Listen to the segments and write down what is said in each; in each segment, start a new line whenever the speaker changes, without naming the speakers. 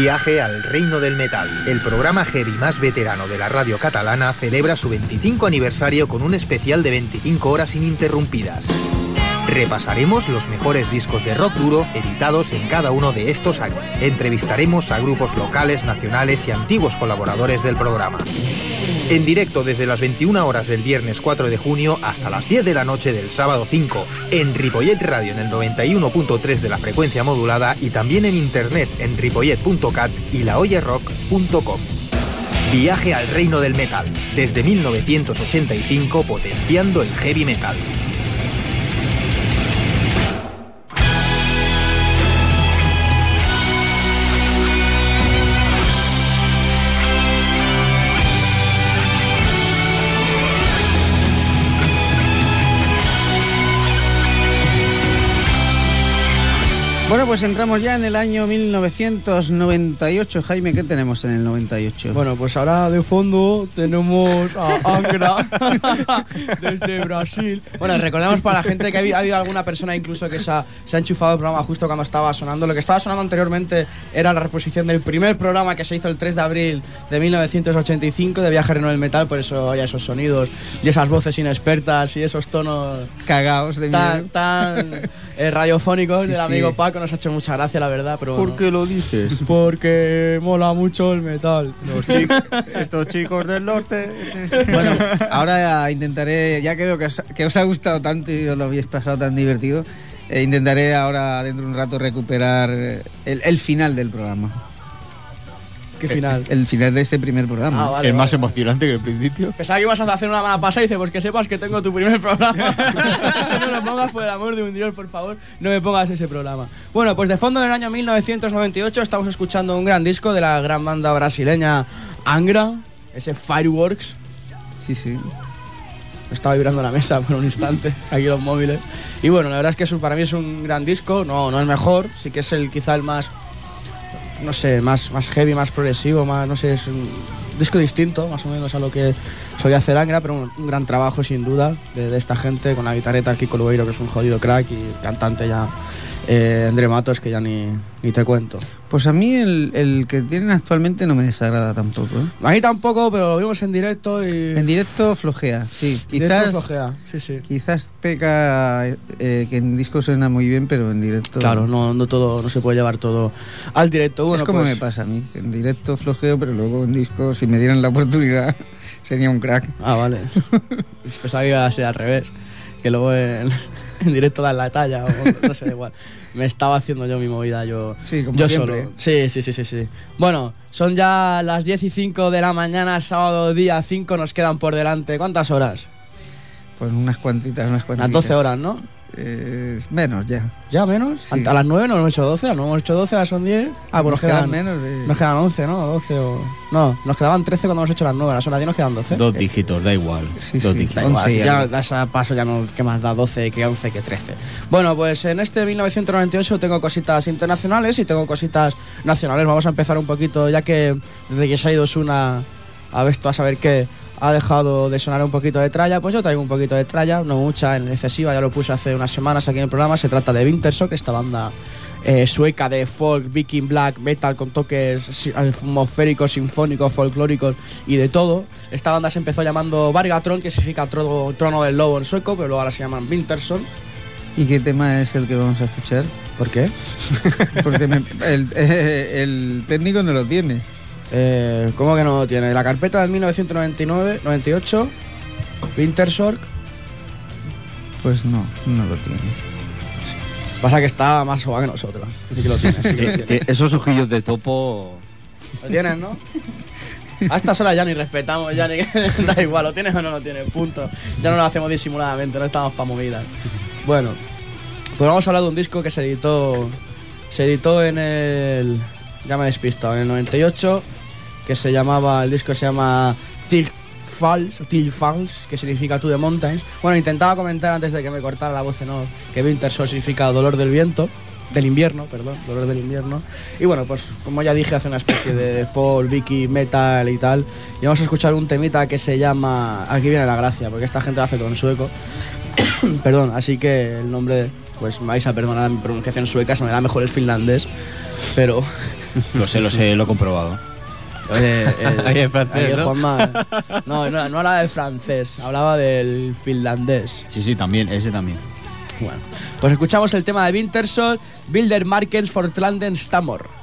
Viaje al Reino del Metal. El programa heavy más veterano de la radio catalana celebra su 25 aniversario con un especial de 25 horas ininterrumpidas. Repasaremos los mejores discos de rock duro editados en cada uno de estos años. Entrevistaremos a grupos locales, nacionales y antiguos colaboradores del programa. En directo desde las 21 horas del viernes 4 de junio hasta las 10 de la noche del sábado 5 en Ripollet Radio en el 91.3 de la frecuencia modulada y también en internet en ripollet.cat y laoyerrock.com. Viaje al reino del metal, desde 1985 potenciando el heavy metal.
Bueno, pues entramos ya en el año 1998. Jaime, ¿qué tenemos en el 98?
Bueno, pues ahora de fondo tenemos a Angra desde Brasil. Bueno, recordemos para la gente que ha habido alguna persona incluso que se ha, se ha enchufado el programa justo cuando estaba sonando. Lo que estaba sonando anteriormente era la reposición del primer programa que se hizo el 3 de abril de 1985 de Viaje Reno del Metal, por eso hay esos sonidos y esas voces inexpertas y esos tonos
cagados de
tan, tan eh, radiofónicos del amigo Paco nos ha hecho mucha gracia, la verdad. Pero
¿Por qué lo dices?
Porque mola mucho el metal.
estos chicos del norte. bueno, ahora intentaré, ya que veo que os, ha gustado tanto y os lo habéis pasado tan divertido, eh, intentaré ahora, dentro de un rato, recuperar el final del programa.
¿Qué final?
El, final de ese primer programa.
Ah, el más emocionante que el principio.
Pensaba que ibas a hacer una mala pasada y dice, pues que sepas que tengo tu primer programa. Eso no lo pongas por el amor de un Dios, por favor, no me pongas ese programa. Bueno, pues de fondo del año 1998 estamos escuchando un gran disco de la gran banda brasileña Angra, ese Fireworks.
Sí, sí.
Estaba vibrando la mesa por un instante, aquí los móviles. Y bueno, la verdad es que para mí es un gran disco, no, no es mejor, sí que es el quizá el más no sé, más, más heavy, más progresivo, más, no sé, es un disco distinto, más o menos a lo que solía hacer Angra, pero un, gran trabajo sin duda de, esta gente, con la guitarreta Kiko Lueiro, que es un jodido crack y cantante ya eh, André Matos, que ya ni, ni te cuento.
Pues a mí el, el, que tienen actualmente no me desagrada tampoco. ¿eh?
A mí tampoco, pero lo vimos en directo y...
En directo flojea, sí.
Quizás, flojea, sí, sí.
Quizás peca eh, que en disco suena muy bien, pero en directo...
Claro, no, no, todo, no se puede llevar todo al directo. Bueno,
es como
pues
me pasa a mí, en directo flojeo, pero luego en disco, si me dieran la oportunidad, sería un crack.
Ah, vale. pues ahí va a ser al revés, que luego en en directo dar la talla o no sé, igual. Me estaba haciendo yo mi movida yo,
sí, como
yo
siempre.
solo. Sí, sí, sí, sí, sí. Bueno, son ya las 10 y 5 de la mañana, sábado día 5, nos quedan por delante. ¿Cuántas horas?
Pues unas cuantitas, unas cuantitas.
Las 12 horas, ¿no?
Eh, menos ya.
¿Ya menos? A las 9 no hemos hecho 12, no hemos hecho 12, ahora son 10. Ah, pues nos, quedan,
menos. De...
Nos quedan 11, ¿no? 12 o. No, nos quedaban 13 cuando hemos hecho las 9, ahora son las 10 nos quedan 12.
Dos dígitos, da igual.
Sí,
Dos
sí,
dígitos.
da igual.
Ya, da ese paso ya no, que más da 12, que 11, que 13. Bueno, pues en este 1998 tengo cositas internacionales y tengo cositas nacionales. Vamos a empezar un poquito, ya que desde que se ha ido Suna a ver, tú a saber qué ha dejado de sonar un poquito de tralla, pues yo traigo un poquito de tralla, no mucha, en excesiva, ya lo puse hace unas semanas aquí en el programa, se trata de Wintersock, esta banda eh, sueca de folk, viking black, metal con toques atmosféricos, sinfónicos, folclóricos y de todo. Esta banda se empezó llamando Vargatron, que significa trono, trono del lobo en sueco, pero luego ahora se llaman Winterson.
¿Y qué tema es el que vamos a escuchar?
¿Por qué?
Porque me- el, el técnico no lo tiene.
Eh, ¿Cómo que no lo tiene? La carpeta del 1999, 98, Wintersorg.
Pues no, no lo tiene.
Pasa que está más suave que nosotros. Sí que lo tiene, sí que lo
Tie-
tiene.
tie- Esos ojillos de topo.
Lo tienes, ¿no? A estas horas ya ni respetamos, ya ni da igual, lo tienes o no lo tienes, punto. Ya no lo hacemos disimuladamente, no estamos para movidas. Bueno, pues vamos a hablar de un disco que se editó se editó en el ya me he despistado, en el 98, que se llamaba, el disco se llama Till Falls, Till Falls, que significa To the Mountains. Bueno, intentaba comentar antes de que me cortara la voz en off que Winter Sol significa dolor del viento del invierno, perdón, dolor del invierno. Y bueno, pues como ya dije, hace una especie de folk, Vicky, metal y tal. Y vamos a escuchar un temita que se llama Aquí viene la gracia, porque esta gente lo hace todo en sueco. perdón, así que el nombre, pues vais a perdonar mi pronunciación sueca, se me da mejor el finlandés, pero.
lo sé, lo sé, lo he comprobado.
Oye, el,
francés,
ahí
¿no?
No, no, hablaba del francés, hablaba del finlandés.
Sí, sí, también, ese también.
Bueno, pues escuchamos el tema de Wintersoll, Bilder Markens for
Tlanden Stamor.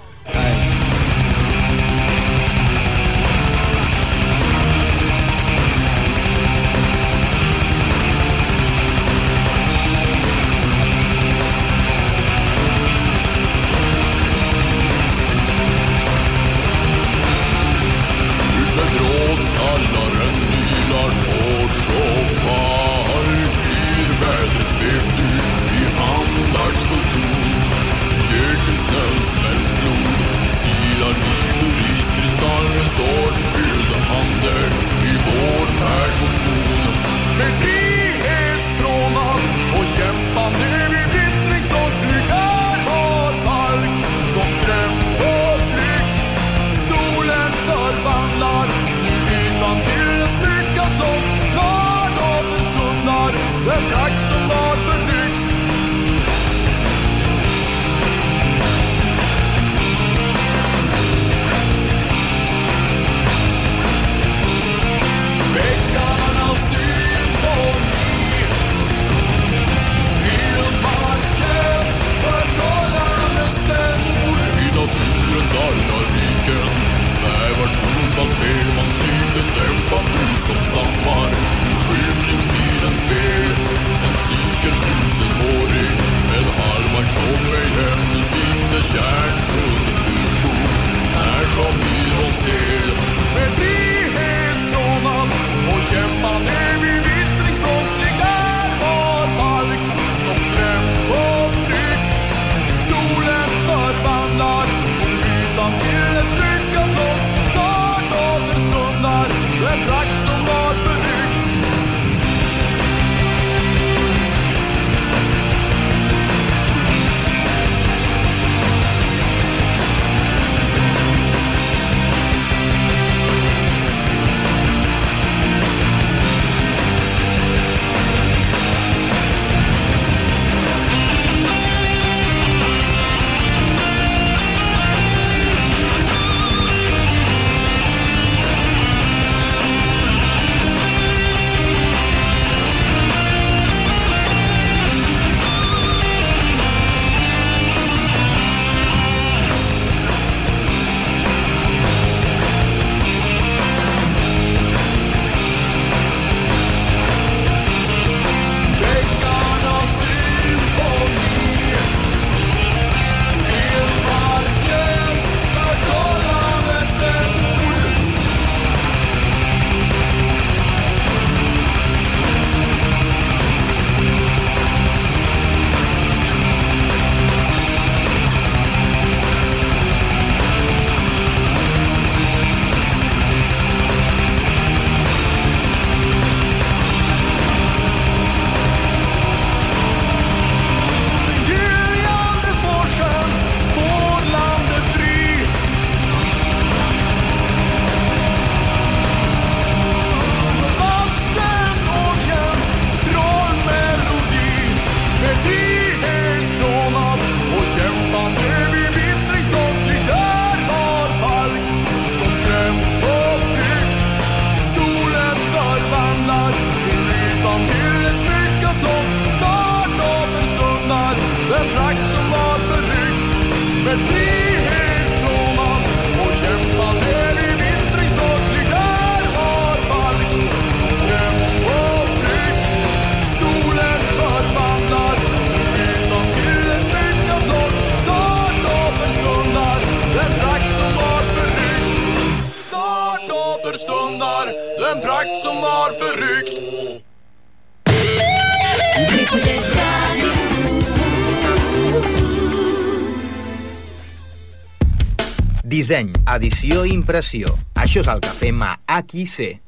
Disseny, edició i impressió. Això és el que fem a AQC.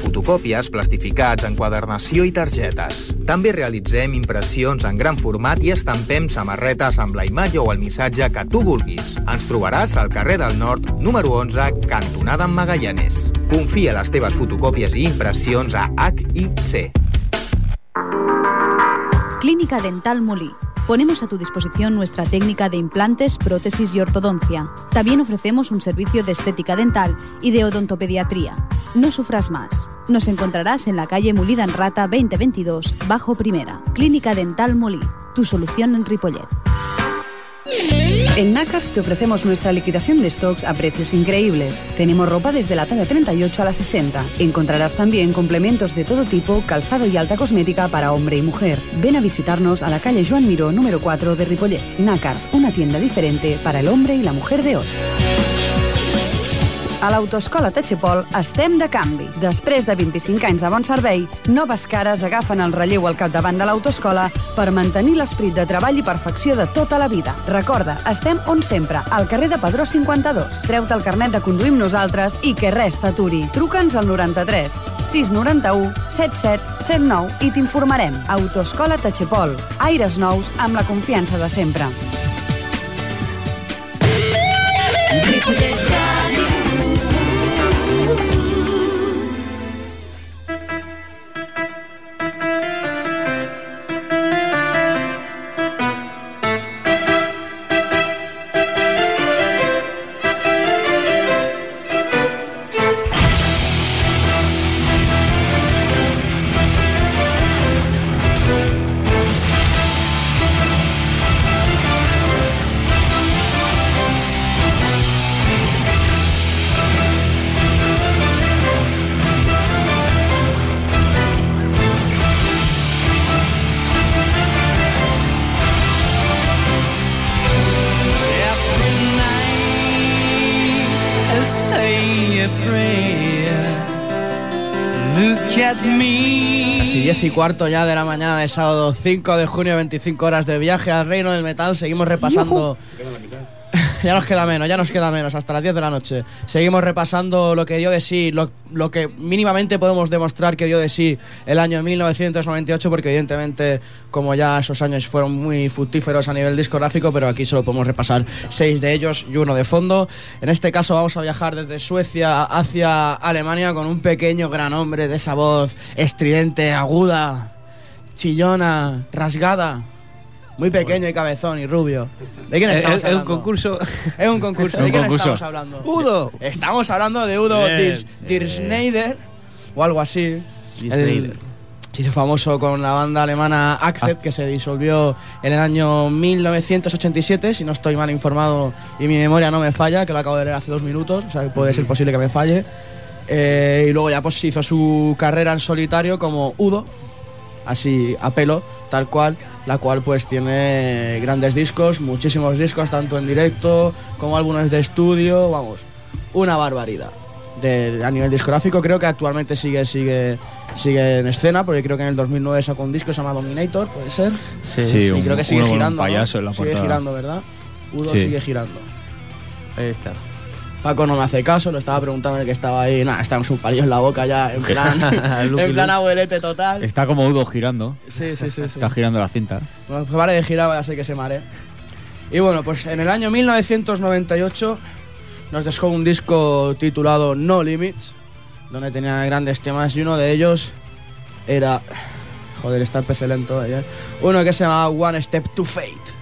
fotocòpies, plastificats, enquadernació i targetes. També realitzem impressions en gran format i estampem samarretes amb la imatge o el missatge que tu vulguis. Ens trobaràs al carrer del Nord, número 11, cantonada en Magallanes. Confia les teves fotocòpies i impressions a HIC.
Clínica Dental Molí Ponemos a tu disposición nuestra técnica de implantes, prótesis y ortodoncia. También ofrecemos un servicio de estética dental y de odontopediatría. No sufras más. Nos encontrarás en la calle Mulida en Rata 2022, bajo primera. Clínica Dental Molí, tu solución en Ripollet.
En Nakars te ofrecemos nuestra liquidación de stocks a precios increíbles. Tenemos ropa desde la talla 38 a la 60. Encontrarás también complementos de todo tipo, calzado y alta cosmética para hombre y mujer. Ven a visitarnos a la calle Joan Miró número 4 de Ripollet. Nakars, una tienda diferente para el hombre y la mujer de hoy. A l'Autoescola Tachepol estem de canvi. Després de 25 anys de bon servei, noves cares agafen el relleu al capdavant de l'autoescola per mantenir l'esperit de treball i perfecció de tota la vida. Recorda, estem on sempre, al carrer de Padró 52. Treu-te el carnet de conduir amb nosaltres i que res t'aturi. Truca'ns al 93 691 77 79 i t'informarem. Autoescola Tachepol. Aires nous amb la confiança de sempre.
Casi 10 y cuarto ya de la mañana de sábado 5 de junio, 25 horas de viaje al reino del metal. Seguimos repasando. ya nos queda menos, ya nos queda menos, hasta las 10 de la noche. Seguimos repasando lo que dio de sí, lo, lo que mínimamente podemos demostrar que dio de sí el año 1998, porque evidentemente, como ya esos años fueron muy fructíferos a nivel discográfico, pero aquí solo podemos repasar seis de ellos y uno de fondo. En este caso vamos a viajar desde Suecia hacia Alemania con un pequeño gran hombre de esa voz estridente, aguda, chillona, rasgada. Muy pequeño y cabezón y rubio. ¿De quién
Es-
estamos
es- es un
hablando?
concurso.
Es un concurso. ¿De quién
concurso.
estamos hablando?
Udo.
Estamos hablando de Udo. Schneider o algo así. El- se hizo famoso con la banda alemana Accept, que se disolvió en el año 1987, si no estoy mal informado y mi memoria no me falla, que lo acabo de leer hace dos minutos, o sea que puede ser posible que me falle. Eh, y luego ya pues hizo su carrera en solitario como Udo, así a pelo, tal cual, la cual pues tiene grandes discos, muchísimos discos, tanto en directo como álbumes de estudio, vamos, una barbaridad. De, de- a nivel discográfico creo que actualmente sigue sigue sigue en escena porque creo que en el 2009 sacó un disco que se llama Dominator puede ser
Sí, Sí,
y
un-
creo que sigue
un
girando ¿no?
payaso en la
sigue
portada.
girando verdad Udo
Sí.
sigue girando
Ahí está.
Paco no me hace caso, lo estaba preguntando el que estaba ahí. Nada, está con su palillo en la boca ya, en plan, en plan abuelete total.
Está como Udo girando.
Sí, sí, sí. sí.
Está girando la cinta.
Bueno, pues vale de girar, ya sé que se mare. Y bueno, pues en el año 1998 nos dejó un disco titulado No Limits, donde tenía grandes temas y uno de ellos era. Joder, está el PC lento. ¿eh? Uno que se llamaba One Step to Fate.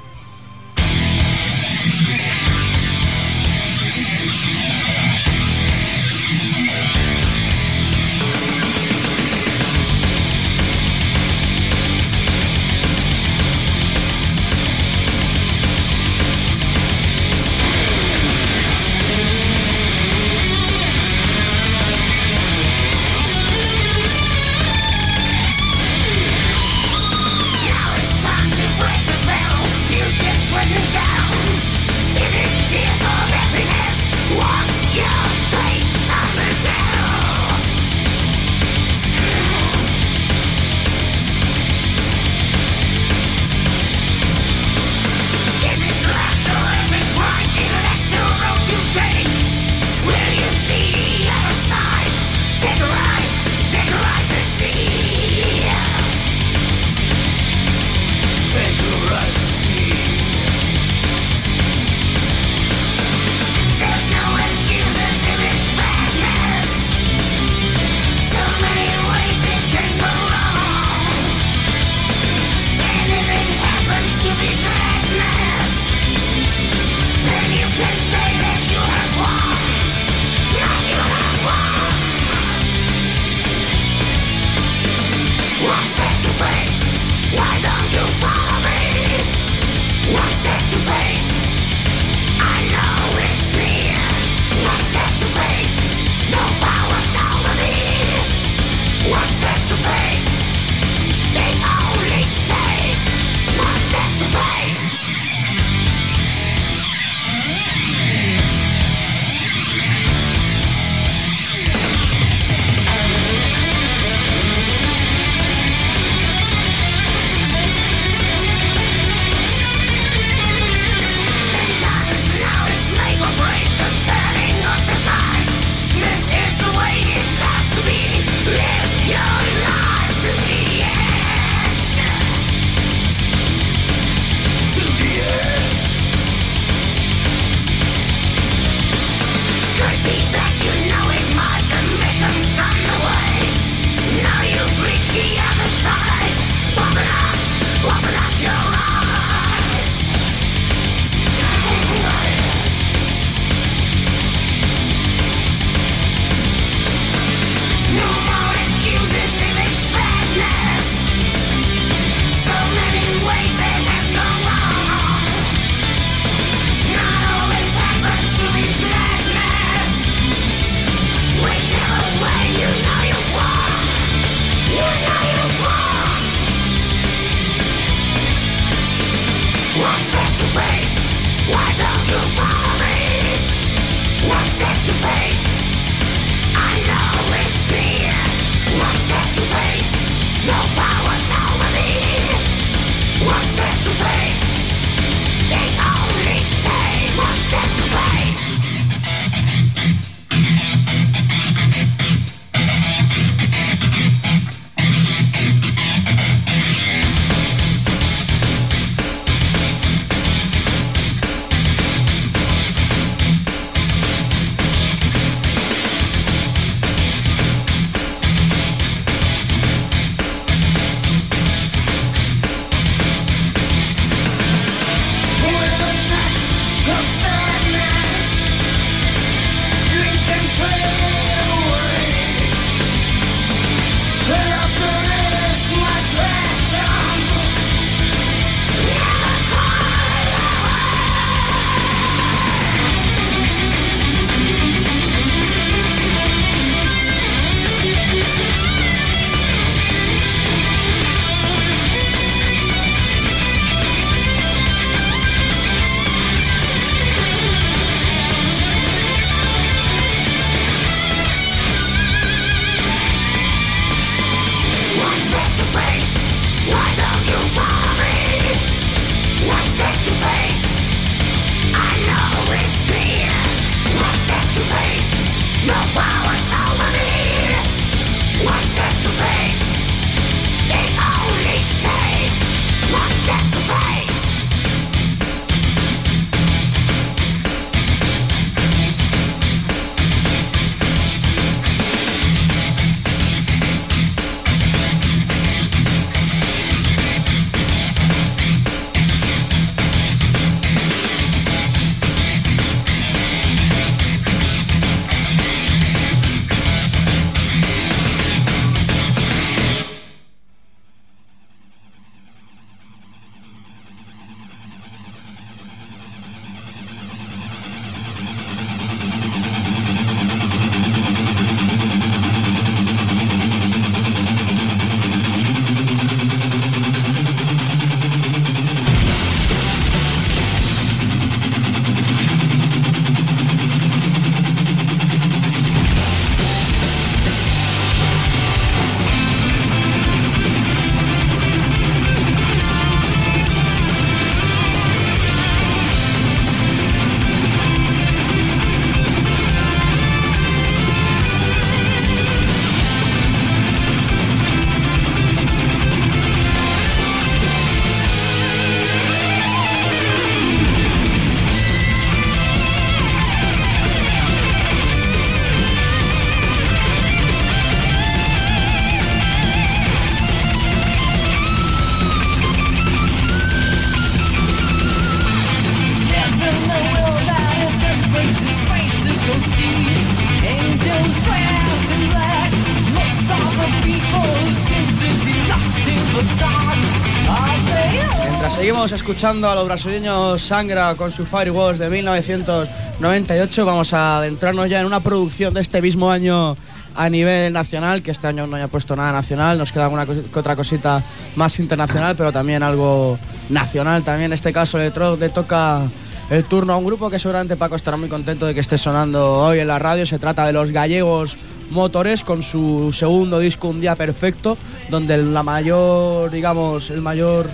Escuchando a los brasileños Sangra con su Firewalls de 1998, vamos a adentrarnos ya en una producción de este mismo año a nivel nacional, que este año no haya puesto nada nacional, nos queda alguna cos- otra cosita más internacional, pero también algo nacional. También en este caso le, tro- le toca el turno a un grupo que seguramente Paco estará muy contento de que esté sonando hoy en la radio. Se trata de los gallegos Motores con su segundo disco Un Día Perfecto, donde la mayor, digamos, el mayor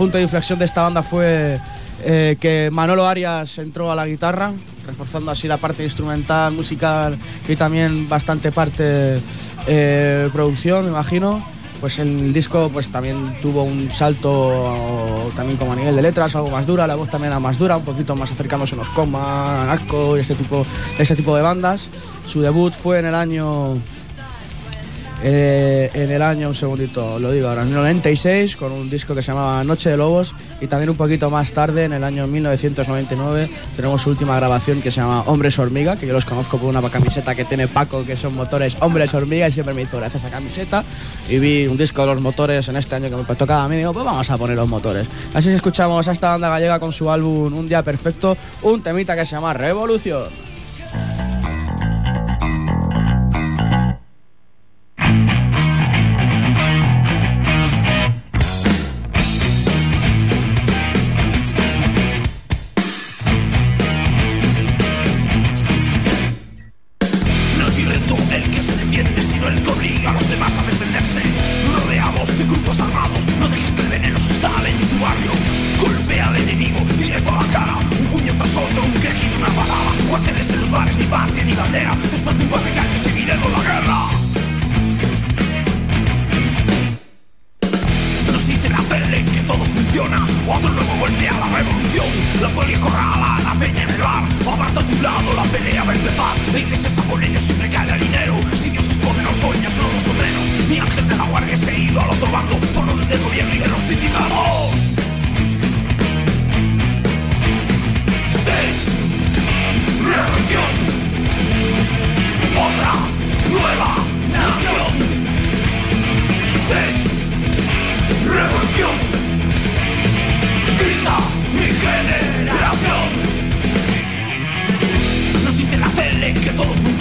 punto de inflexión de esta banda fue eh, que Manolo Arias entró a la guitarra, reforzando así la parte instrumental, musical y también bastante parte eh, producción, me imagino. Pues el disco pues también tuvo un salto también como a nivel de letras, algo más dura, la voz también era más dura, un poquito más acercándose a los Coma, Narco y este tipo, este tipo de bandas. Su debut fue en el año eh, en el año, un segundito, lo digo ahora, en el 96, con un disco que se llamaba Noche de Lobos, y también un poquito más tarde, en el año 1999, tenemos su última grabación que se llama Hombres Hormiga, que yo los conozco por una camiseta que tiene Paco, que son motores Hombres Hormiga, y siempre me hizo gracia esa camiseta, y vi un disco de los motores en este año que me tocaba a mí, digo, pues vamos a poner los motores. Así que escuchamos a esta banda gallega con su álbum Un Día Perfecto, un temita que se llama Revolución.
a la peña en el bar. Aparta a tu lado, la pelea va. A empezar La iglesia está con
ellos, siempre cae el dinero. Si Dios es poder, no sueñas, no los obreros. Mi ángel
de
la guardia se ha ido al otro bando. Por donde del gobierno y de los sindicatos. Sí, revolución. Otra, nueva.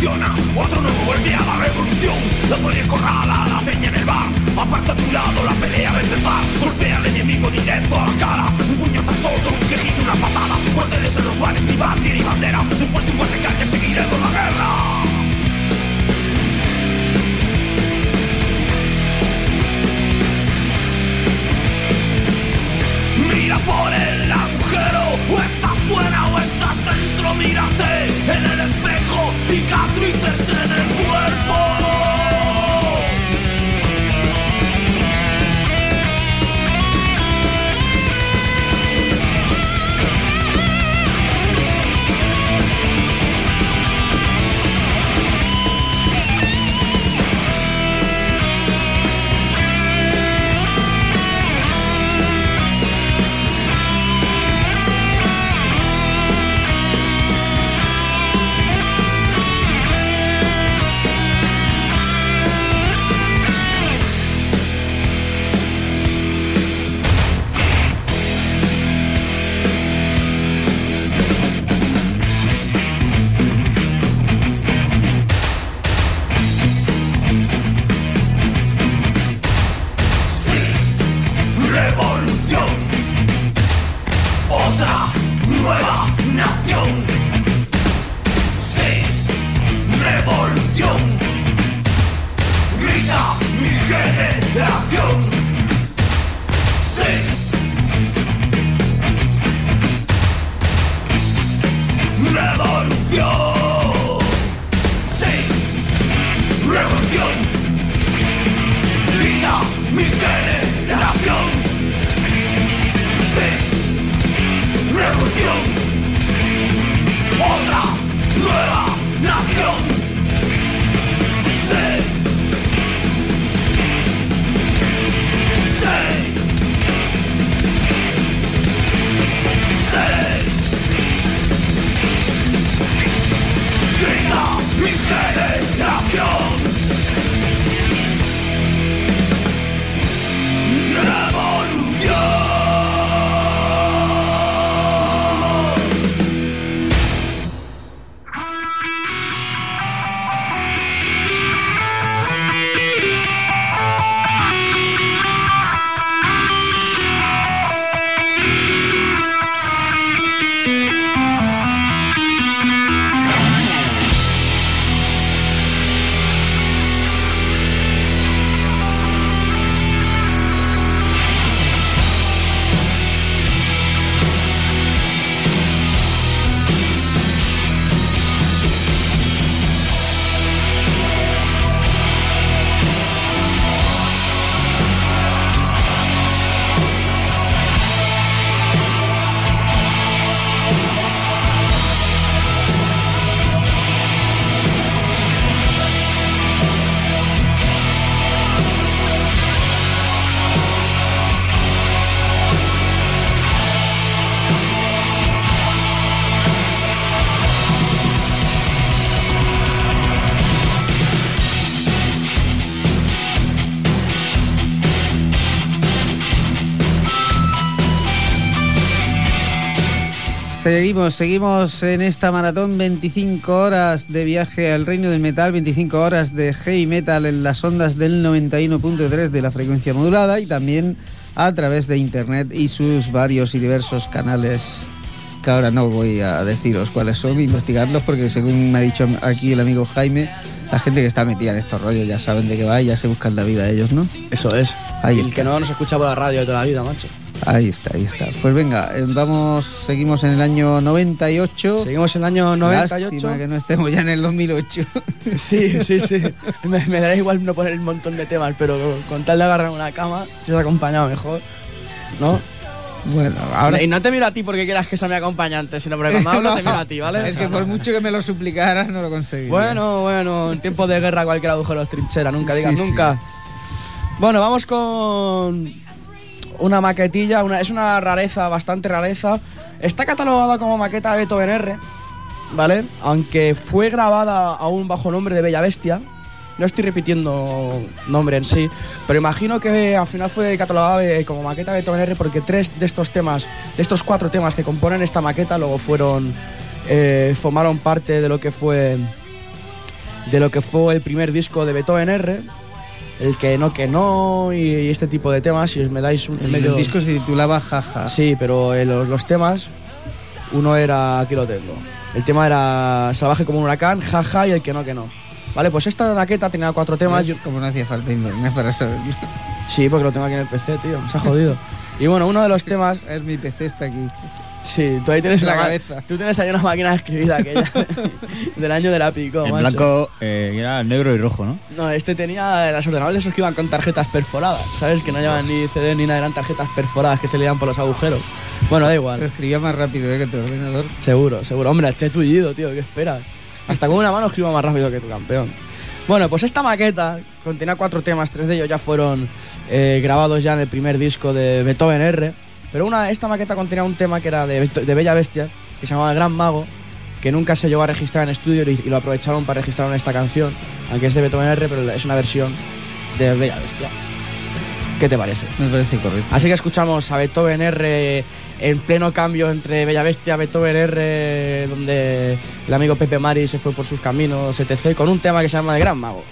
Otro nuevo vuelve a la revolución. La pone corrala, la peña en el bar. Aparta a tu lado, la pelea a empezar Golpea al enemigo directo a la cara. Un puño tras otro, un quejito, una patada. Cuarteles en los bares, ni batir ni bandera. Después de un buen recalle seguiremos la guerra. Por el o estás fuera o estás dentro, mírate en el espejo, cicatrices en el cuerpo.
Seguimos, seguimos en esta maratón 25 horas de viaje al reino del metal, 25 horas de heavy metal en las ondas del 91.3 de la frecuencia modulada y también a través de internet y sus varios y diversos canales que ahora no voy a deciros cuáles son, investigarlos porque según me ha dicho aquí el amigo Jaime, la gente que está metida en estos rollos ya saben de qué va y ya se buscan la vida ellos, ¿no?
Eso es.
Ahí
el
está.
que no nos escucha por la radio de toda la vida, macho.
Ahí está, ahí está. Pues venga, eh, vamos, seguimos en el año 98.
Seguimos en el año 98.
Lástima que no estemos ya en el 2008.
Sí, sí, sí. me, me dará igual no poner un montón de temas, pero con tal de agarrar una cama, si os acompañado mejor. ¿No?
bueno, ahora
Y no te miro a ti porque quieras que sea mi acompañante, sino porque cuando hablo te miro a ti, ¿vale?
Es que por mucho que me lo suplicaras, no lo conseguí.
Bueno, bueno, en tiempos de guerra cualquier agujero es trinchera, nunca digas
Sí, sí.
nunca. Bueno, vamos con una maquetilla, es una rareza, bastante rareza. Está catalogada como maqueta de Beethoven R, ¿vale? Aunque fue grabada aún bajo nombre de Bella Bestia. No estoy repitiendo nombre en sí, pero imagino que al final fue catalogada eh, como maqueta de Beethoven R porque tres de estos temas, de estos cuatro temas que componen esta maqueta, luego fueron, eh, formaron parte de lo que fue, de lo que fue el primer disco de Beethoven R, el que no que no y, este tipo de temas. Si os me dais un
El,
medio,
disco se titulaba Jaja.
Sí, pero eh, los, los temas, uno era, aquí lo tengo. El tema era Salvaje como un huracán, jaja, y el que no, que no. Vale, pues esta maqueta tenía cuatro temas.
Además, como no hacía falta internet para saberlo.
Sí, porque lo tengo aquí en el PC, tío. Se ha jodido. Y bueno, uno de los temas.
Es mi PC está aquí.
Sí, tú ahí tienes
la
una
cabeza.
Tú tienes ahí una máquina de escribir aquella. del año de la pico,
En
macho.
blanco eh, era negro y rojo, ¿no?
No, este tenía los ordenadores esos que iban con tarjetas perforadas, ¿sabes? Que no llevaban ni CD ni nada, eran tarjetas perforadas que se leían por los agujeros. Bueno, da
Pero
igual.
escribía más rápido ¿eh? que tu ordenador.
Seguro, seguro. Hombre, esté tullido, tío, ¿qué esperas? Hasta con una mano escribo más rápido que tu campeón. Bueno, pues esta maqueta contenía cuatro temas, tres de ellos ya fueron eh, grabados ya en el primer disco de Beethoven R. Pero una, esta maqueta contenía un tema que era de, de Bella Bestia, que se llamaba El Gran Mago, que nunca se llegó a registrar en estudio y, y lo aprovecharon para registrar en esta canción, aunque es de Beethoven R, pero es una versión de Bella Bestia. ¿Qué te parece?
Me parece correcto.
Así que escuchamos a Beethoven R en pleno cambio entre Bella Bestia, Beethoven R, donde el amigo Pepe Mari se fue por sus caminos, etc., con un tema que se llama El Gran Mago.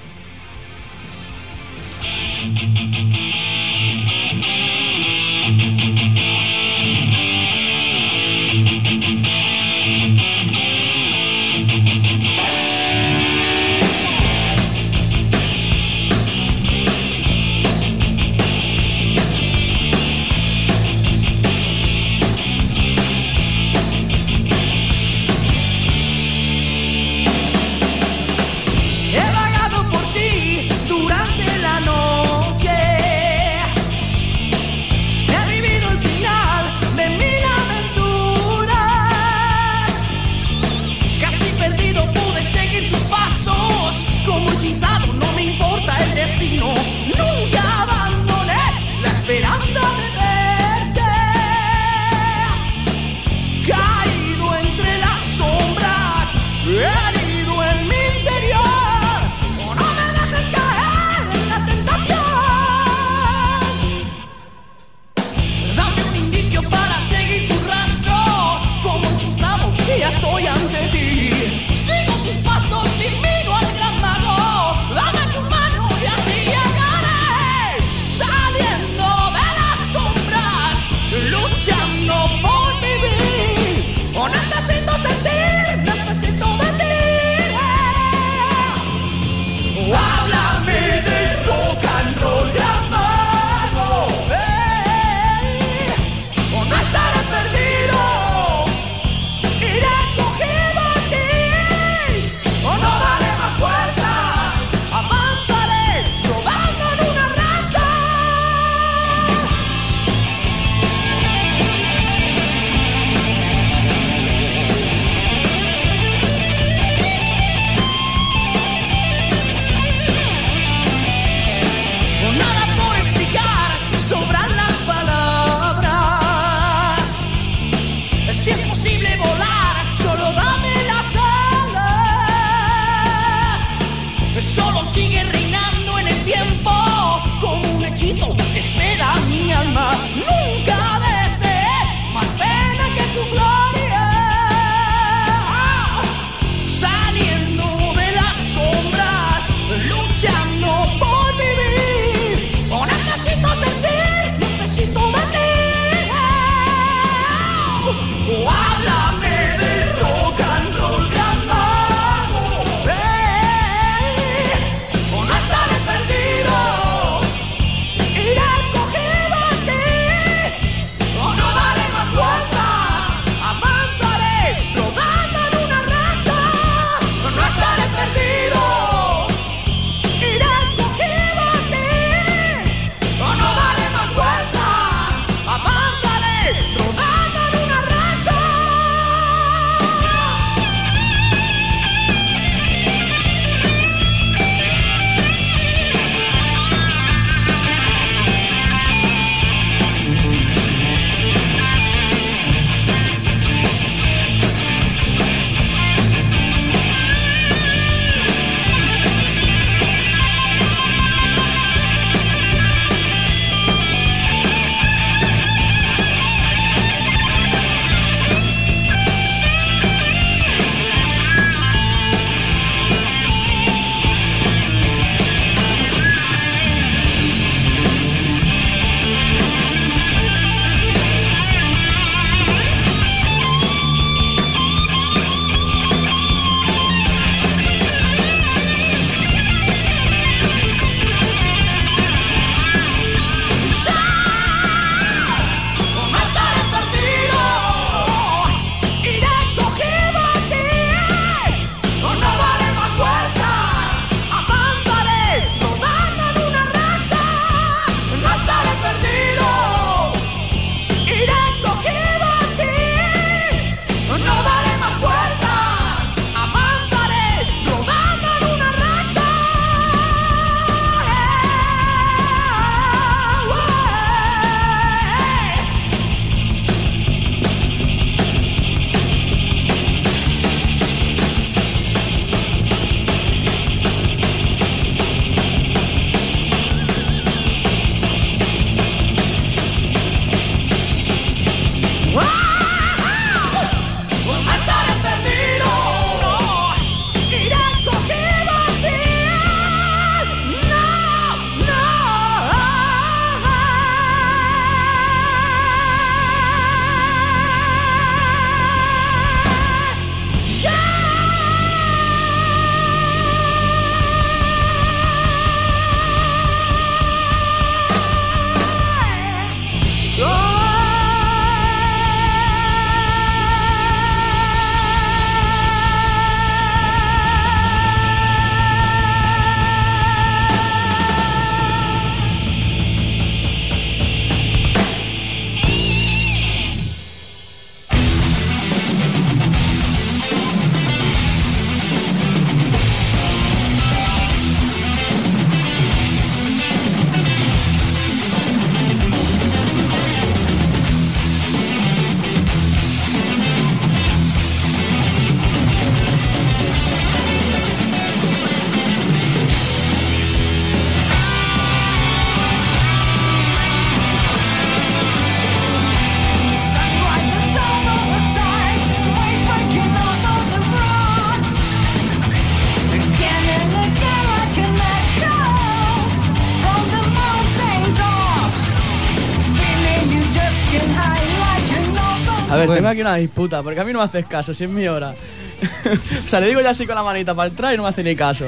A ver,
Bueno.
tengo aquí una disputa, porque a mí no me haces caso, si es mi hora. o sea, le digo ya así con la manita para entrar y no me hace ni caso.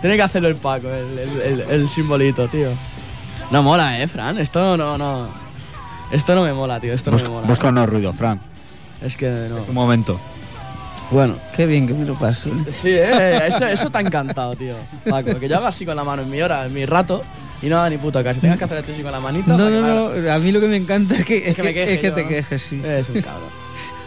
Tiene que hacerlo el Paco, el, el- el- el simbolito, tío. No mola, eh, Fran. Esto no, no. Esto no me mola, tío. Esto no
Busca,
me mola.
busca unos ruidos, Fran.
Es que no.
Un momento.
Bueno.
Qué bien que me lo paso. ¿eh?
Sí, eh, eso, eso te ha encantado, tío. Paco, que yo haga así con la mano en mi hora, en mi rato, y no haga ni puto caso. Tengas que hacer esto con la manita.
No, no, no. A mí lo que me encanta es que, es
que me
que,
queje
es que
yo,
te quejes, sí.
Es un cabrón.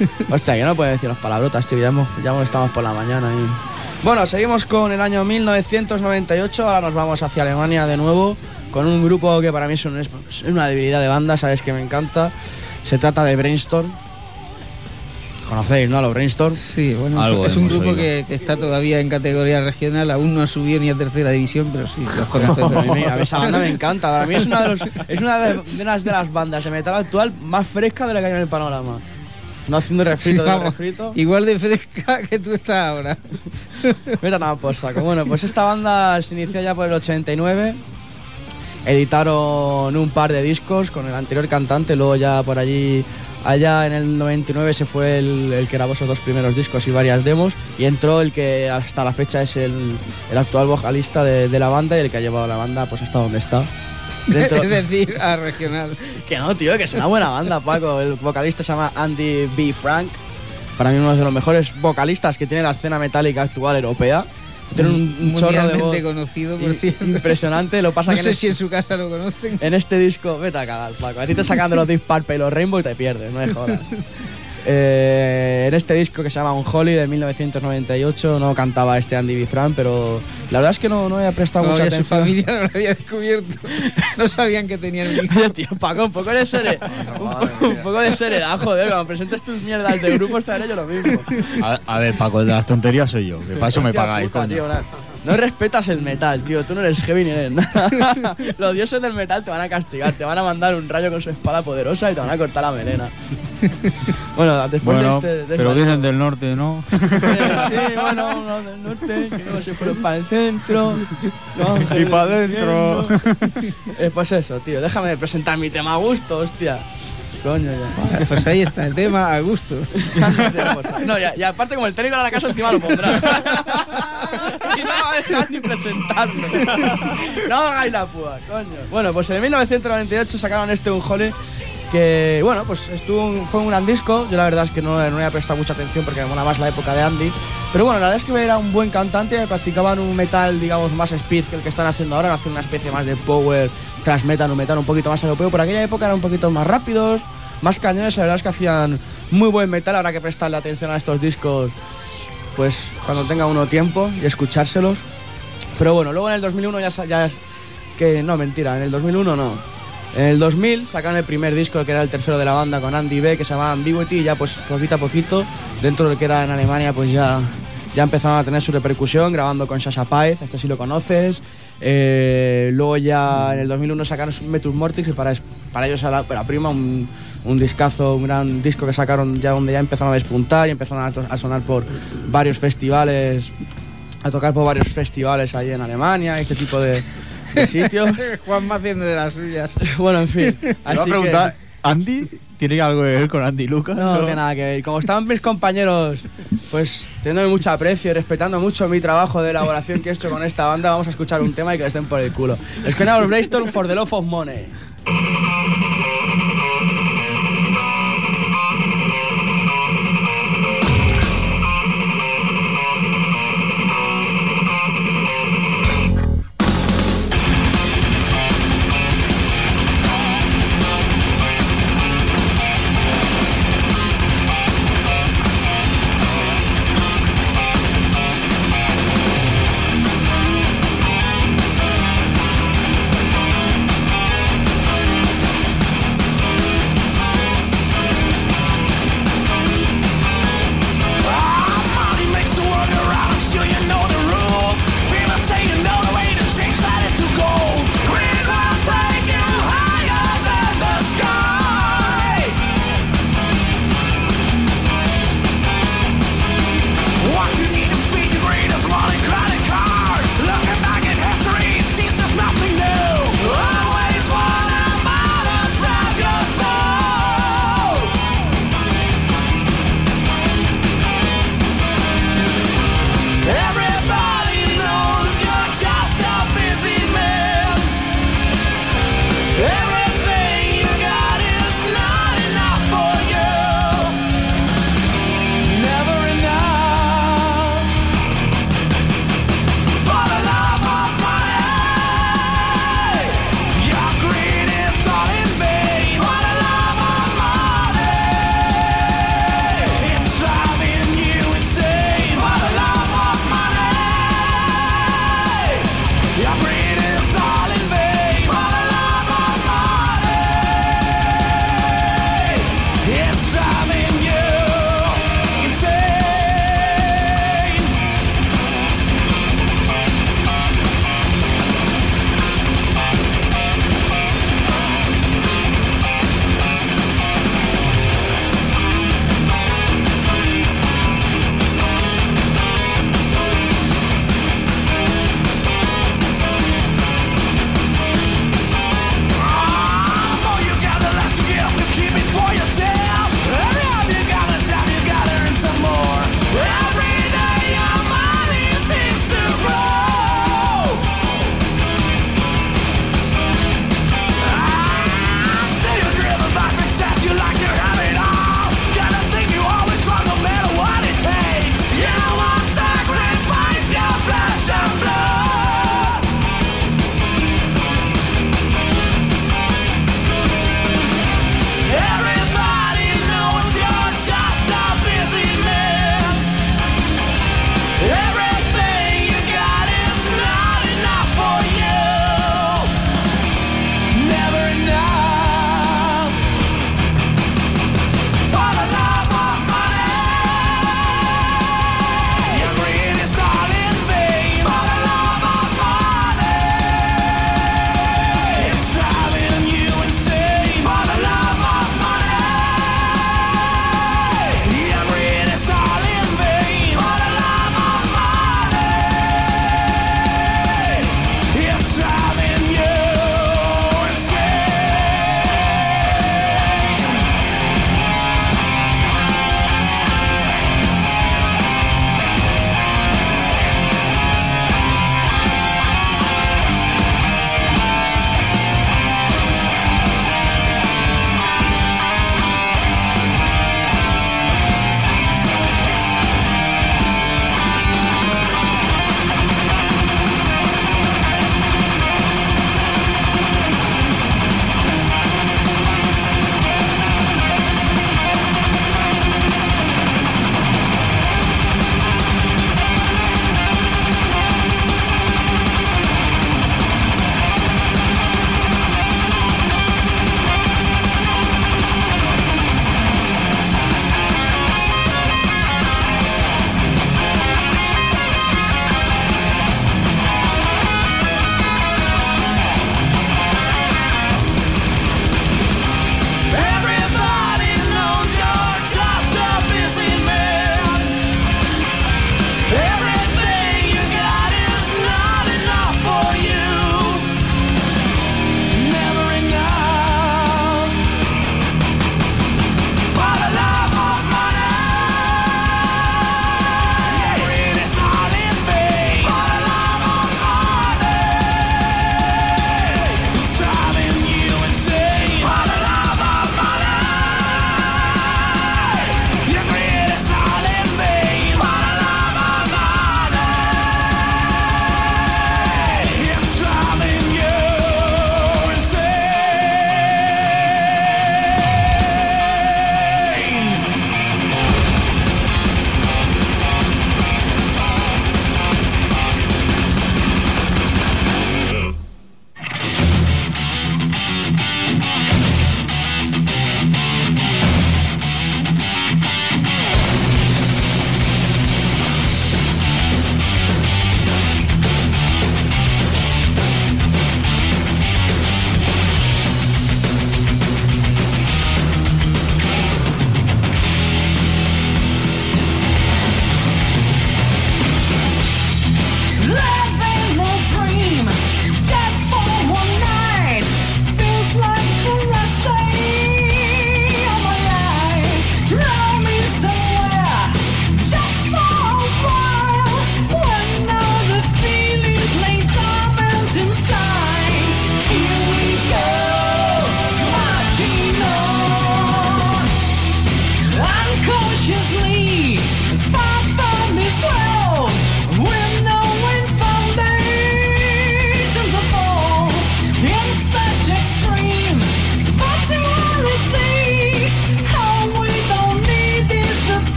Hostia, que no puedes decir las palabrotas, tío. Ya, hemos- ya estamos por la mañana. y- Bueno, seguimos con el año 1998. Ahora nos vamos hacia Alemania de nuevo. Con un grupo que para mí es, un- es una debilidad de banda, sabes que me encanta. Se trata de Brainstorm. ¿Conocéis, no? A los Brainstorm.
Sí, bueno,
Algo
es un grupo que, que está todavía en categoría regional, aún no ha subido ni a tercera división, pero sí, los.
Pero a mí, esa banda me encanta. Para mí es una de, los- es una de, de las, de las bandas de metal actual más fresca de la que hay en el panorama. No haciendo
Sí,
refrito de refrito.
igual de fresca que tú estás ahora.
Vete a tomar por saco. Bueno, pues esta banda se inició ya por el 89. Editaron un par de discos con el anterior cantante, luego ya por allí, allá en el 99 se fue el, el que grabó esos dos primeros discos y varias demos y entró el que hasta la fecha es el, el actual vocalista de, de la banda y el que ha llevado a la banda pues hasta donde está. Dentro-
es decir, a regional.
que no, tío, que es una buena banda, Paco. El vocalista se llama Andy B. Frank. Para mí uno de los mejores vocalistas que tiene la escena metálica actual europea. Tiene un, un chorro de voz
conocido, por cierto.
impresionante. Lo pasa
No
que
sé
en,
si en su casa lo conocen.
en este disco, vete a cagar, Paco. A ti te sacan de los Deep Purple y los Rainbow y te pierdes, no me jodas. Eh, en este disco que se llama Unholy de 1998 no cantaba este Andy B. Frank, pero la verdad es que no, no he prestado
No,
mucha
ya su
atención.
familia no lo había descubierto. No sabían que tenían un hijo.
Oye, tío, Paco, un poco de seriedad. un, poco, un poco de seriedad, joder. Cuando presentes tus mierdas de grupos te haré yo lo mismo.
A, a ver, Paco, el de las tonterías soy yo. Que para eso me
Hostia
pagáis,
puta,
coño.
tío, no respetas el metal, tío. Tú no eres heavy ni eres nada. Los dioses del metal te van a castigar. Te van a mandar un rayo con su espada poderosa y te van a cortar la melena. Bueno, después
Bueno,
de este... de
pero
este-
vienen del norte, ¿no?
Sí, bueno, del norte, que luego se fueron para el centro. los ángeles
pa'
del
dentro.
infierno. Eh, pues eso, tío, déjame presentar mi tema a gusto, hostia. Coño, ya.
Pues ahí está el tema, a gusto.
No, ya, y aparte como el técnico de la casa encima lo pondrás. y no va a dejar ni presentarlo. No hagáis la púa, coño. Bueno, pues en 1998 sacaron este Unholy que, bueno, pues fue un gran disco. Yo la verdad es que no, no había prestado mucha atención porque me mola más la época de Andy. Pero bueno, la verdad es que era un buen cantante. Practicaban un metal, digamos, más speed que el que están haciendo ahora. Hacen una especie más de power, tras metal, un metal un poquito más europeo. Por aquella época eran un poquito más rápidos, más cañones. La verdad es que hacían muy buen metal. Habrá que prestarle atención a estos discos, pues cuando tenga uno tiempo y escuchárselos. Pero bueno, luego en el 2001 ya, ya es que no, mentira, en el 2001 no. En el 2000 sacaron el primer disco que era el tercero de la banda con Andy B que se llamaba Ambiguity y ya pues poquito a poquito dentro de lo que era en Alemania pues ya ya empezaron a tener su repercusión grabando con Sasha Paez, este sí lo conoces. Eh, luego ya en el 2001 sacaron Metus Mortix y para, para ellos era la prima un, un discazo, un gran disco que sacaron ya donde ya empezaron a despuntar y empezaron a, a sonar por varios festivales, a tocar por varios festivales ahí en Alemania, este tipo de, de sitios.
Juanma haciendo de las suyas.
bueno, en fin. Así que-
preguntar, ¿Andy tiene algo que ver con Andy Lucas?
no, no tiene nada que ver. Como estaban mis compañeros, pues teniéndome mucho aprecio y respetando mucho mi trabajo de elaboración que he hecho con esta banda, vamos a escuchar un tema y que les den por el culo. Escuchamos Brainstorm for the Love of Money.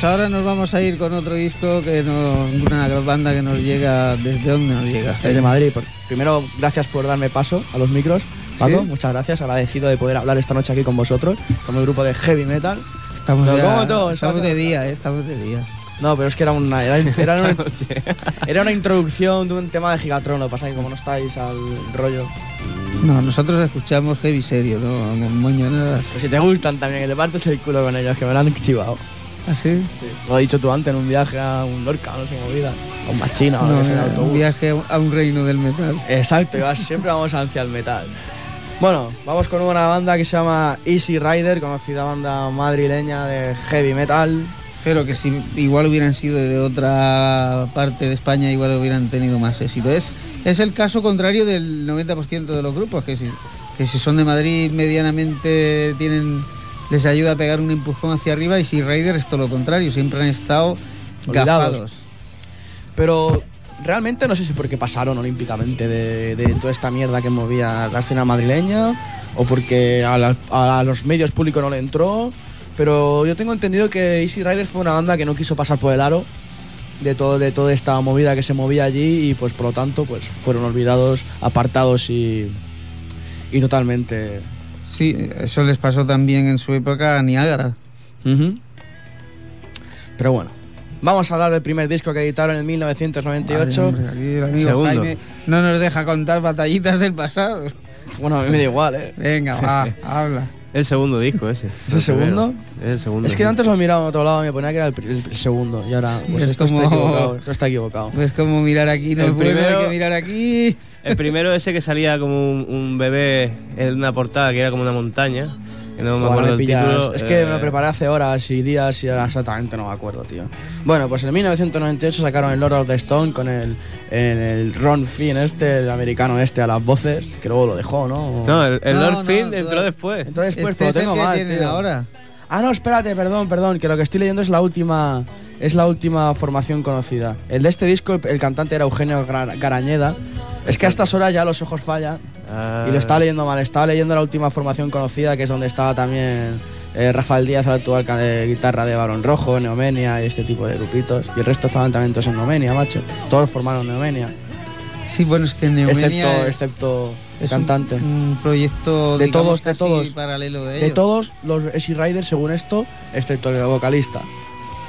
Pues ahora nos vamos a ir con otro disco que nos, una gran banda que nos llega, ¿desde dónde nos llega?
Desde Madrid. Por- primero, gracias por darme paso a los micros. Paco,
Sí.
muchas gracias. Agradecido de poder hablar esta noche aquí con vosotros, con el grupo de heavy metal.
Estamos, ya- estamos de día, eh, estamos de día.
No, pero es que era una, era, era una, era una introducción de un tema de Gigatron. Lo que pasa que como no estáis al rollo.
No, nosotros escuchamos heavy serio, no moñonadas.
Pues si te gustan también, que te partes el culo con ellos, que me lo han chivado.
¿Así?
Lo has dicho tú antes en un viaje a un Lorca, no sé movida. A un machina
No, eh, un
autobús.
viaje a un reino del metal.
Exacto, siempre vamos hacia el metal. Bueno, vamos con una banda que se llama Easy Rider, conocida banda madrileña de heavy metal.
Pero que si igual hubieran sido de otra parte de España, igual hubieran tenido más éxito. Es, es el caso contrario del 90% de los grupos, que si, que si son de Madrid medianamente tienen les ayuda a pegar un empujón hacia arriba y si Raider es todo lo contrario, siempre han estado
Olvidados.
gafados.
Pero realmente no sé si porque pasaron olímpicamente de, de toda esta mierda que movía la escena madrileña o porque a, la- a los medios públicos no le entró. Pero yo tengo entendido que Easy Rider fue una banda que no quiso pasar por el aro de, todo, de toda esta movida que se movía allí y pues por lo tanto pues fueron olvidados, apartados y, y totalmente...
Sí, eso les pasó también en su época a Niágara.
Ujú. Pero bueno, vamos a hablar del primer disco que editaron en 1998.
Ay, hombre, aquí el amigo
Segundo.
Jaime no nos deja contar batallitas del pasado.
Bueno, a mí me da igual, ¿eh?
Venga, va, habla.
El segundo disco ese.
¿Es el segundo?
Es el segundo.
Es que antes lo miraba en otro lado y me ponía que era el, el segundo. Y ahora, pues
Es
esto, está
como-
equivocado, esto está equivocado.
Pues como mirar aquí, no
El
es bueno,
primero-
hay que mirar aquí.
El primero ese que salía como un, un bebé en una portada que era como una montaña. Que no me
Ahora
acuerdo
me
el título.
Es que me
eh,
lo preparé hace horas y días y ahora exactamente no me acuerdo, tío. Bueno, pues en 1998 sacaron el Lord of the Stone con el, el, el Ron Finn este, el americano este, a las voces, que luego lo dejó, ¿no?
No, el, el
No,
Lord
no,
Finn entró después.
Entonces, pues,
este
pero
es el
tengo
que
más,
tienen
tío.
ahora.
Ah, no, espérate, perdón, perdón, que lo que estoy leyendo es la última, es la última formación conocida. El de este disco, el, el cantante era Eugenio Garañeda. Es que a estas horas ya los ojos fallan
Ah,
y lo estaba leyendo mal. Estaba leyendo la última formación conocida, que es donde estaba también eh, Rafael Díaz, el actual eh, guitarra de Barón Rojo, Neomenia y este tipo de grupitos. Y el resto estaban también todos en Neomenia, macho. Todos formaron Neomenia,
Sí, bueno, es que Neomenia
excepto,
es,
excepto
es
cantante.
Un, un proyecto
De
digamos,
todos, de todos.
paralelo de,
de todos los Easy Riders, según esto, excepto el vocalista.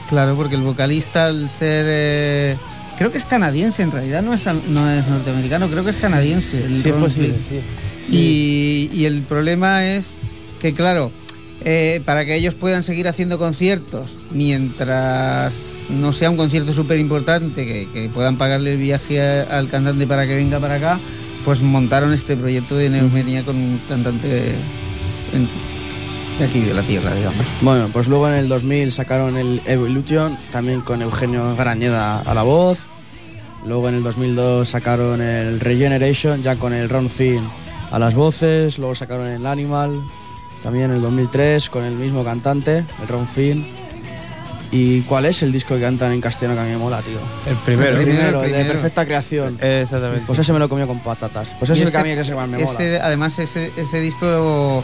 Claro, porque el vocalista, al ser. eh, creo que es canadiense, en realidad no es, no es norteamericano, creo que es canadiense. El
Sí, es posible, sí.
Y, y el problema es que, claro, eh, para que ellos puedan seguir haciendo conciertos mientras no sea un concierto súper importante, que, que puedan pagarle el viaje a- al cantante para que venga para acá, pues montaron este proyecto de Neumenia con un cantante en- de aquí, de la tierra, digamos.
Bueno, pues luego en el 2000 sacaron el Evolution, también con Eugenio Garañeda a la voz. Luego en el 2002 sacaron el Regeneration, ya con el Ron Finn a las voces. Luego sacaron el Animal, también en el 2003 con el mismo cantante, el Ron Finn. ¿Y cuál es el disco que cantan en castellano que a mí me mola, tío?
El primero.
El primero,
el
el de. Perfecta Creación.
Exactamente.
Pues ese me lo comió con patatas. Pues ese es el que a
ese-
mí que es el que más me mola.
ese- además, ese, ese disco,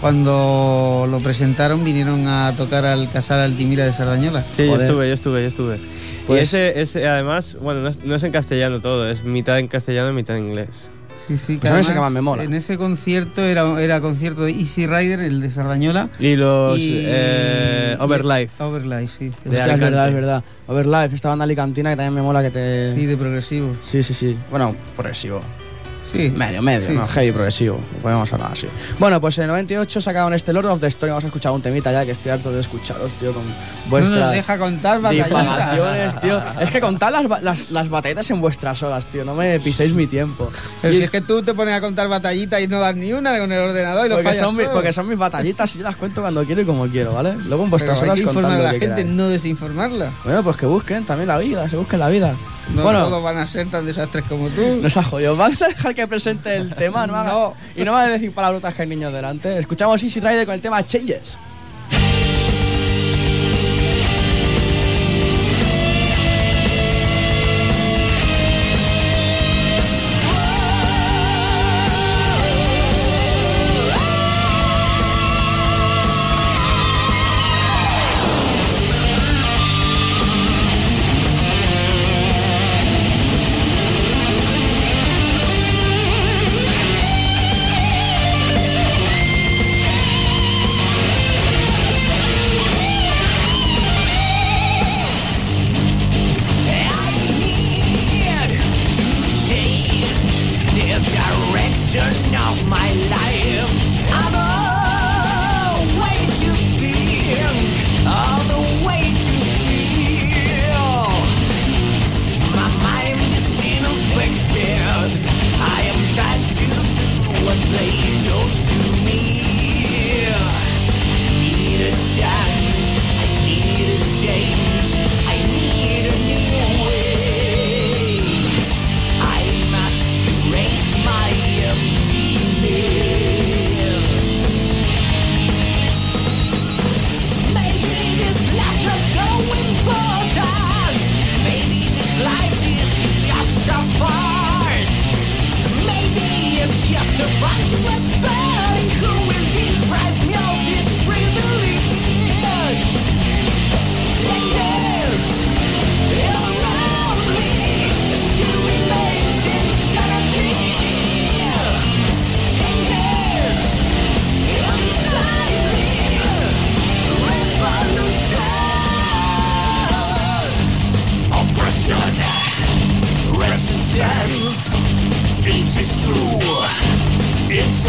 cuando lo presentaron, vinieron a tocar al Casal Altimira de Sardañola.
Sí, yo
Joder.
estuve, yo estuve, yo estuve.
Pues-
y ese, ese, además, bueno, no es, no es en castellano todo, es mitad en castellano y mitad en inglés.
Sí, sí, que
Pues a mí ese
además,
que más me mola.
En ese concierto era, era concierto de Easy Rider, el de Sardañola.
Y los
y-
eh, Overlife.
y- Overlife, sí.
Hostia, es verdad, es verdad. Overlife, esta banda alicantina que también me mola que te...
Sí, de progresivo.
Sí, sí, sí. Bueno, progresivo.
Sí.
Medio, medio,
Sí,
no, heavy
sí.
progresivo. Podemos hablar así. Bueno, pues en el 98 sacaron este Lord of the Story. Vamos a escuchar un temita ya que estoy harto de escucharos, tío, con
No nos
vuestras
deja contar batallitas.
tío. Es que contad las, las, las batallitas en vuestras horas, tío. No me piséis mi tiempo.
Pero
Y
si es que tú te pones a contar batallitas y no das ni una con el ordenador y lo
porque,
fallas
son mi- porque son mis batallitas y yo las cuento cuando quiero y como quiero, ¿vale? Luego en vuestras
Pero hay
horas
que informar a la
que
gente,
queráis.
no desinformarla.
Bueno, pues que busquen también la vida, se busquen la vida.
No
bueno,
todos van a ser tan desastres como tú.
Nos ha jodido. ¿Vas a dejar que presente el tema? No, haga-
No.
Y no va a decir palabrotas que hay niños delante. Escuchamos Easy Rider con el tema Changes.
Changes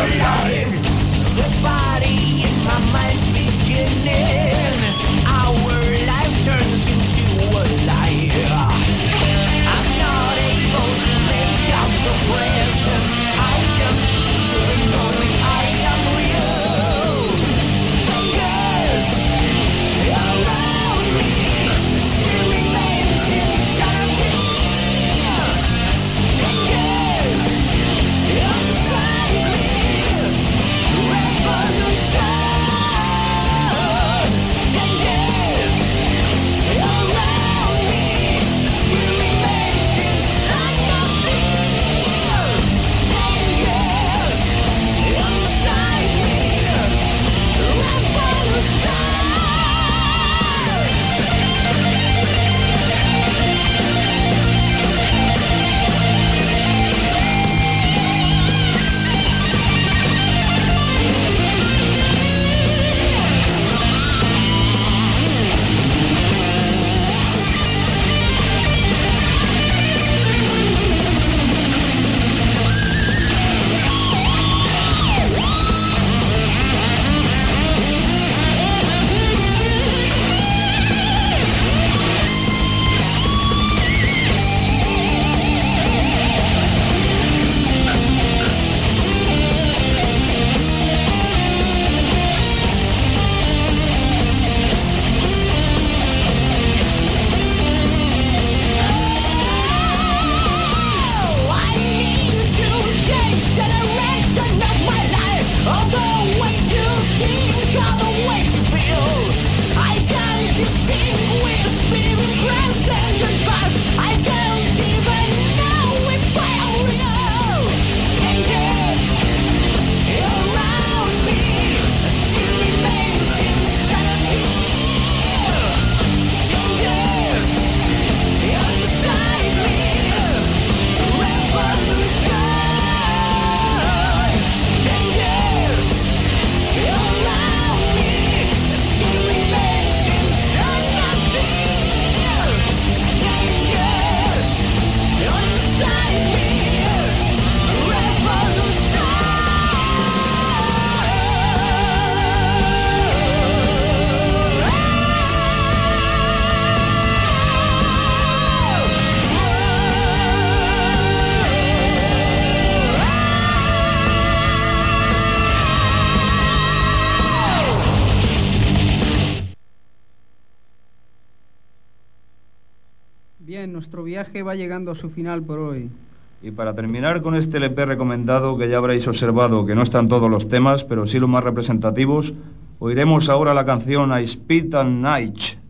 Solidarity va llegando a su final por hoy.
Y para terminar con este LP recomendado que ya habréis observado que no están todos los temas, pero sí los más representativos, oiremos ahora la canción I Spit and Night.